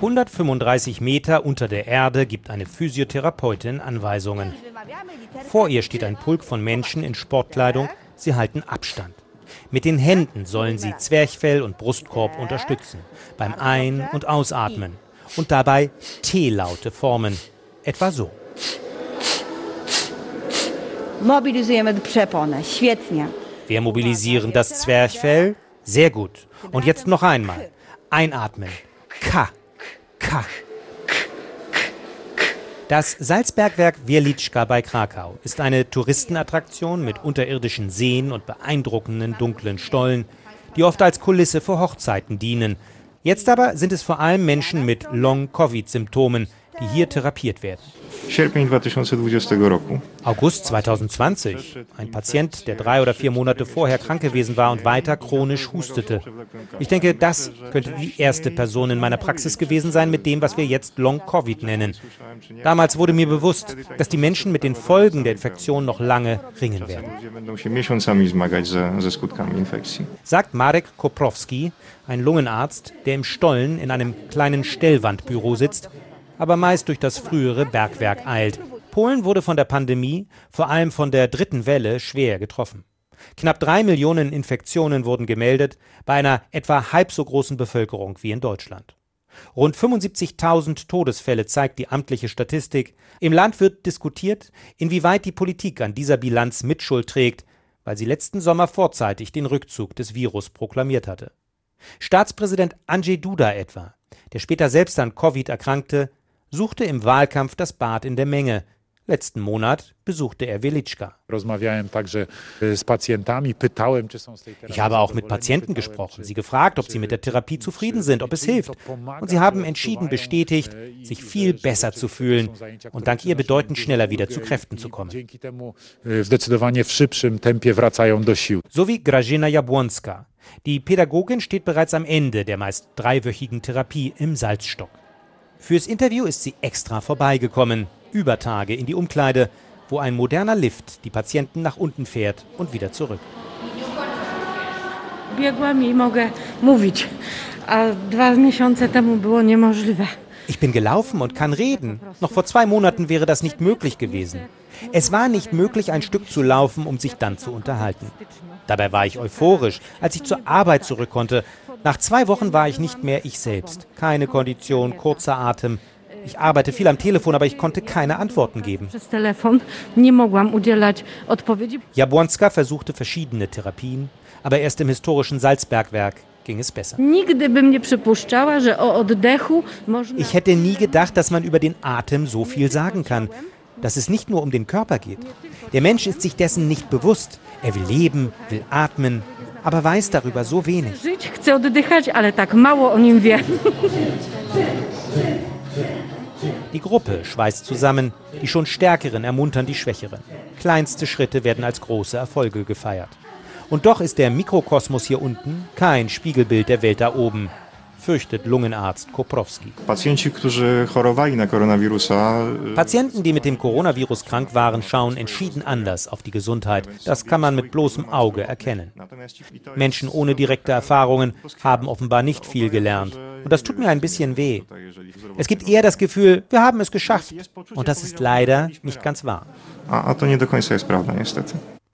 135 Meter unter der Erde gibt eine Physiotherapeutin Anweisungen. Vor ihr steht ein Pulk von Menschen in Sportkleidung. Sie halten Abstand. Mit den Händen sollen sie Zwerchfell und Brustkorb unterstützen, beim Ein- und Ausatmen und dabei T-Laute formen. Etwa so. Mobilizujemy przeponę. Świetnie. Wir mobilisieren das Zwerchfell. Sehr gut. Und jetzt noch einmal. Einatmen. K. K. Das Salzbergwerk Wierliczka bei Krakau ist eine Touristenattraktion mit unterirdischen Seen und beeindruckenden dunklen Stollen, die oft als Kulisse für Hochzeiten dienen. Jetzt aber sind es vor allem Menschen mit Long-Covid-Symptomen, die hier therapiert werden. Sierpień 2020 roku. August 2020. Ein Patient, der drei oder vier Monate vorher krank gewesen war und weiter chronisch hustete. Ich denke, das könnte die erste Person in meiner Praxis gewesen sein mit dem, was wir jetzt Long-Covid nennen. Damals wurde mir bewusst, dass die Menschen mit den Folgen der Infektion noch lange ringen werden. Sagt Marek Koprowski, ein Lungenarzt, der im Stollen in einem kleinen Stellwandbüro sitzt, aber meist durch das frühere Bergwerk eilt. Polen wurde von der Pandemie, vor allem von der dritten Welle, schwer getroffen. Knapp drei Millionen Infektionen wurden gemeldet, bei einer etwa halb so großen Bevölkerung wie in Deutschland. Rund 75.000 Todesfälle zeigt die amtliche Statistik. Im Land wird diskutiert, inwieweit die Politik an dieser Bilanz Mitschuld trägt, weil sie letzten Sommer vorzeitig den Rückzug des Virus proklamiert hatte. Staatspräsident Andrzej Duda etwa, der später selbst an Covid erkrankte, suchte im Wahlkampf das Bad in der Menge. Letzten Monat besuchte er także e, Ich habe auch mit Patienten gesprochen, sie gefragt, ob sie mit der Therapie zufrieden sind, ob es hilft. Und sie haben entschieden bestätigt, e, sich viel besser zu fühlen und dank ihr bedeutend schneller wieder ulgę zu Kräften zu kommen. E. So wie Grażyna Jabłonska. Die Pädagogin steht bereits am Ende der meist dreiwöchigen Therapie im Salzstock. Fürs Interview ist sie extra vorbeigekommen, über Tage in die Umkleide, wo ein moderner Lift die Patienten nach unten fährt und wieder zurück. Biegłam i mogę mówić, a dwa miesiące temu było niemożliwe. Ich bin gelaufen und kann reden. Noch vor zwei Monaten wäre das nicht möglich gewesen. Es war nicht möglich, ein Stück zu laufen, um sich dann zu unterhalten. Dabei war ich euphorisch, als ich zur Arbeit zurück konnte. Nach zwei Wochen war ich nicht mehr ich selbst. Keine Kondition, kurzer Atem. Ich arbeite viel am Telefon, aber ich konnte keine Antworten geben. Jabłonska versuchte verschiedene Therapien, aber erst im historischen Salzbergwerk ging es besser. Ich hätte nie gedacht, dass man über den Atem so viel sagen kann. Dass es nicht nur um den Körper geht. Der Mensch ist sich dessen nicht bewusst. Er will leben, will atmen, aber weiß darüber so wenig. Żyć, chcę oddychać, ale tak mało o nim wie. Die Gruppe schweißt zusammen, die schon Stärkeren ermuntern die Schwächeren. Kleinste Schritte werden als große Erfolge gefeiert. Und doch ist der Mikrokosmos hier unten kein Spiegelbild der Welt da oben, fürchtet Lungenarzt Koprowski. Y, Patienten, die mit dem Coronavirus krank waren, schauen entschieden anders auf die Gesundheit. Das kann man mit bloßem Auge erkennen. Menschen ohne direkte Erfahrungen haben offenbar nicht viel gelernt. Und das tut mir ein bisschen weh. Es gibt eher das Gefühl, wir haben es geschafft. Und das ist leider nicht ganz wahr. A, a to nie do końca jest prawda, niestety.